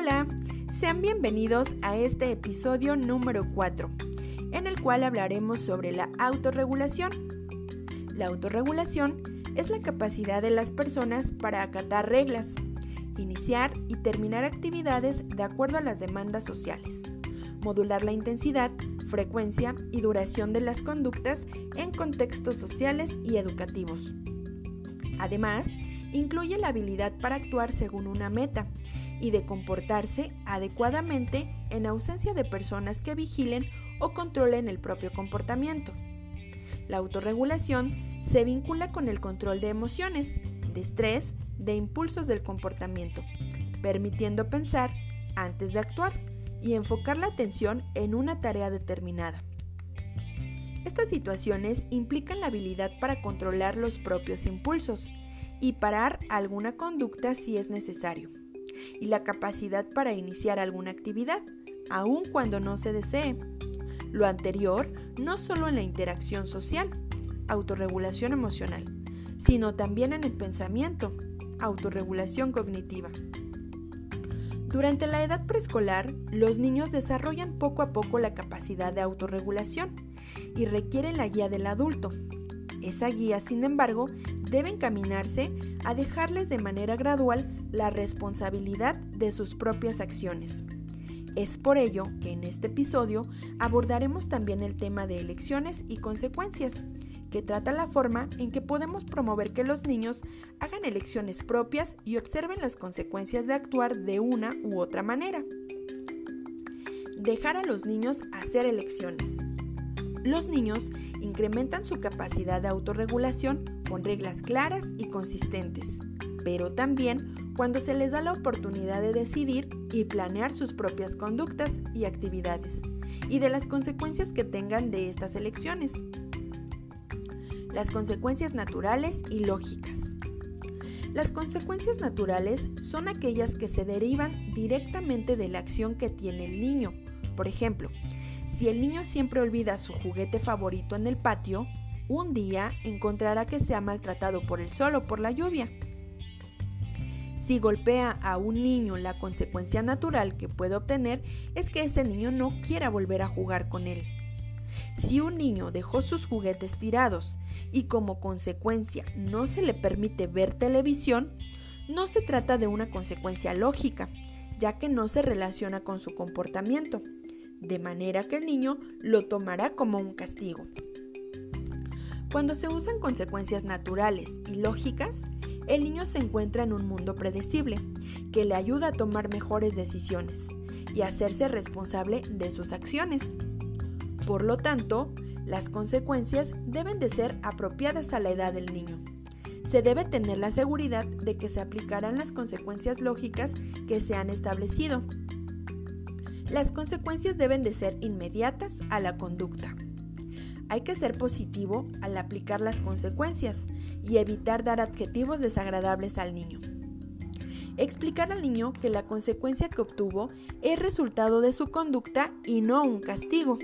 Hola, sean bienvenidos a este episodio número 4, en el cual hablaremos sobre la autorregulación. La autorregulación es la capacidad de las personas para acatar reglas, iniciar y terminar actividades de acuerdo a las demandas sociales, modular la intensidad, frecuencia y duración de las conductas en contextos sociales y educativos. Además, incluye la habilidad para actuar según una meta y de comportarse adecuadamente en ausencia de personas que vigilen o controlen el propio comportamiento. La autorregulación se vincula con el control de emociones, de estrés, de impulsos del comportamiento, permitiendo pensar antes de actuar y enfocar la atención en una tarea determinada. Estas situaciones implican la habilidad para controlar los propios impulsos y parar alguna conducta si es necesario, y la capacidad para iniciar alguna actividad, aun cuando no se desee. Lo anterior no solo en la interacción social, autorregulación emocional, sino también en el pensamiento, autorregulación cognitiva. Durante la edad preescolar, los niños desarrollan poco a poco la capacidad de autorregulación y requieren la guía del adulto. Esa guía, sin embargo, debe encaminarse a dejarles de manera gradual la responsabilidad de sus propias acciones. Es por ello que en este episodio abordaremos también el tema de elecciones y consecuencias, que trata la forma en que podemos promover que los niños hagan elecciones propias y observen las consecuencias de actuar de una u otra manera. Dejar a los niños hacer elecciones. Los niños incrementan su capacidad de autorregulación con reglas claras y consistentes, pero también cuando se les da la oportunidad de decidir y planear sus propias conductas y actividades, y de las consecuencias que tengan de estas elecciones las consecuencias naturales y lógicas. Las consecuencias naturales son aquellas que se derivan directamente de la acción que tiene el niño. Por ejemplo, si el niño siempre olvida su juguete favorito en el patio, un día encontrará que se ha maltratado por el sol o por la lluvia. Si golpea a un niño, la consecuencia natural que puede obtener es que ese niño no quiera volver a jugar con él. Si un niño dejó sus juguetes tirados y como consecuencia no se le permite ver televisión, no se trata de una consecuencia lógica, ya que no se relaciona con su comportamiento, de manera que el niño lo tomará como un castigo. Cuando se usan consecuencias naturales y lógicas, el niño se encuentra en un mundo predecible, que le ayuda a tomar mejores decisiones y hacerse responsable de sus acciones. Por lo tanto, las consecuencias deben de ser apropiadas a la edad del niño. Se debe tener la seguridad de que se aplicarán las consecuencias lógicas que se han establecido. Las consecuencias deben de ser inmediatas a la conducta. Hay que ser positivo al aplicar las consecuencias y evitar dar adjetivos desagradables al niño. Explicar al niño que la consecuencia que obtuvo es resultado de su conducta y no un castigo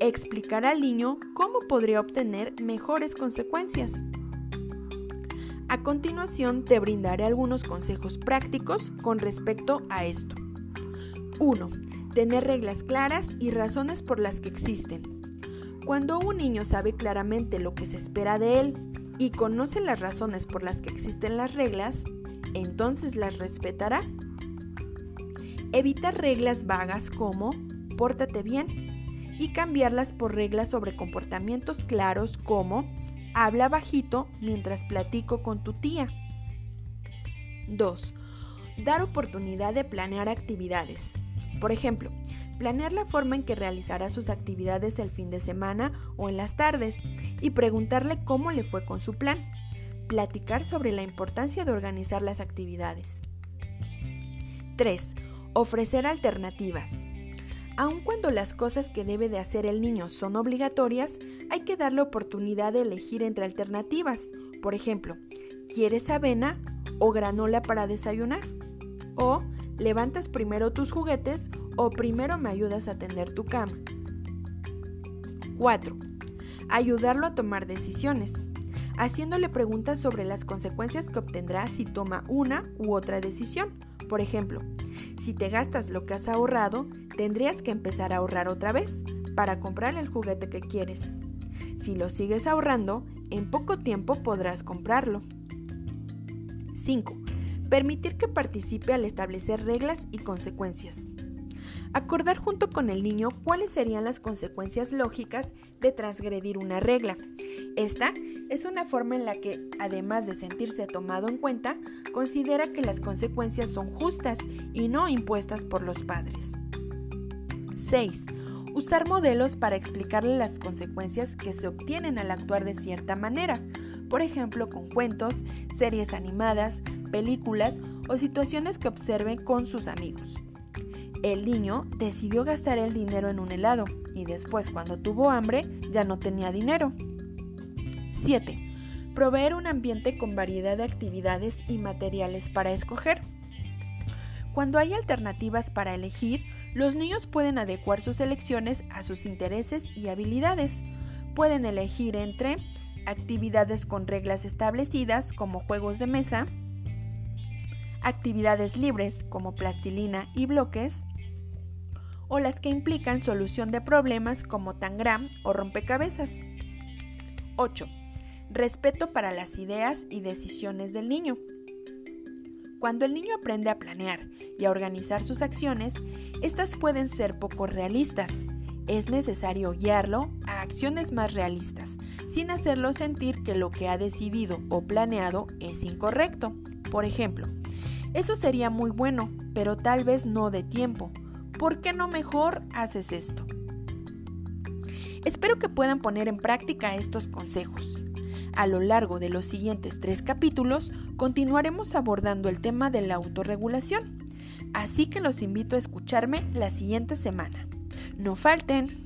explicar al niño cómo podría obtener mejores consecuencias. A continuación te brindaré algunos consejos prácticos con respecto a esto. 1. Tener reglas claras y razones por las que existen. Cuando un niño sabe claramente lo que se espera de él y conoce las razones por las que existen las reglas, entonces las respetará. Evitar reglas vagas como pórtate bien y cambiarlas por reglas sobre comportamientos claros como habla bajito mientras platico con tu tía. 2. Dar oportunidad de planear actividades. Por ejemplo, planear la forma en que realizará sus actividades el fin de semana o en las tardes y preguntarle cómo le fue con su plan. Platicar sobre la importancia de organizar las actividades. 3. Ofrecer alternativas. Aun cuando las cosas que debe de hacer el niño son obligatorias, hay que darle oportunidad de elegir entre alternativas. Por ejemplo, ¿quieres avena o granola para desayunar? O levantas primero tus juguetes o primero me ayudas a tender tu cama. 4. Ayudarlo a tomar decisiones, haciéndole preguntas sobre las consecuencias que obtendrá si toma una u otra decisión. Por ejemplo, Si te gastas lo que has ahorrado, tendrías que empezar a ahorrar otra vez para comprar el juguete que quieres. Si lo sigues ahorrando, en poco tiempo podrás comprarlo. 5. Permitir que participe al establecer reglas y consecuencias. Acordar junto con el niño cuáles serían las consecuencias lógicas de transgredir una regla. Esta es una forma en la que, además de sentirse tomado en cuenta, considera que las consecuencias son justas y no impuestas por los padres. 6. Usar modelos para explicarle las consecuencias que se obtienen al actuar de cierta manera, por ejemplo con cuentos, series animadas, películas o situaciones que observe con sus amigos. El niño decidió gastar el dinero en un helado y después cuando tuvo hambre ya no tenía dinero. 7. Proveer un ambiente con variedad de actividades y materiales para escoger. Cuando hay alternativas para elegir, los niños pueden adecuar sus elecciones a sus intereses y habilidades. Pueden elegir entre actividades con reglas establecidas como juegos de mesa, actividades libres como plastilina y bloques, o las que implican solución de problemas como tangram o rompecabezas. 8. Respeto para las ideas y decisiones del niño. Cuando el niño aprende a planear y a organizar sus acciones, estas pueden ser poco realistas. Es necesario guiarlo a acciones más realistas, sin hacerlo sentir que lo que ha decidido o planeado es incorrecto. Por ejemplo, eso sería muy bueno, pero tal vez no de tiempo. ¿Por qué no mejor haces esto? Espero que puedan poner en práctica estos consejos. A lo largo de los siguientes tres capítulos continuaremos abordando el tema de la autorregulación, así que los invito a escucharme la siguiente semana. No falten.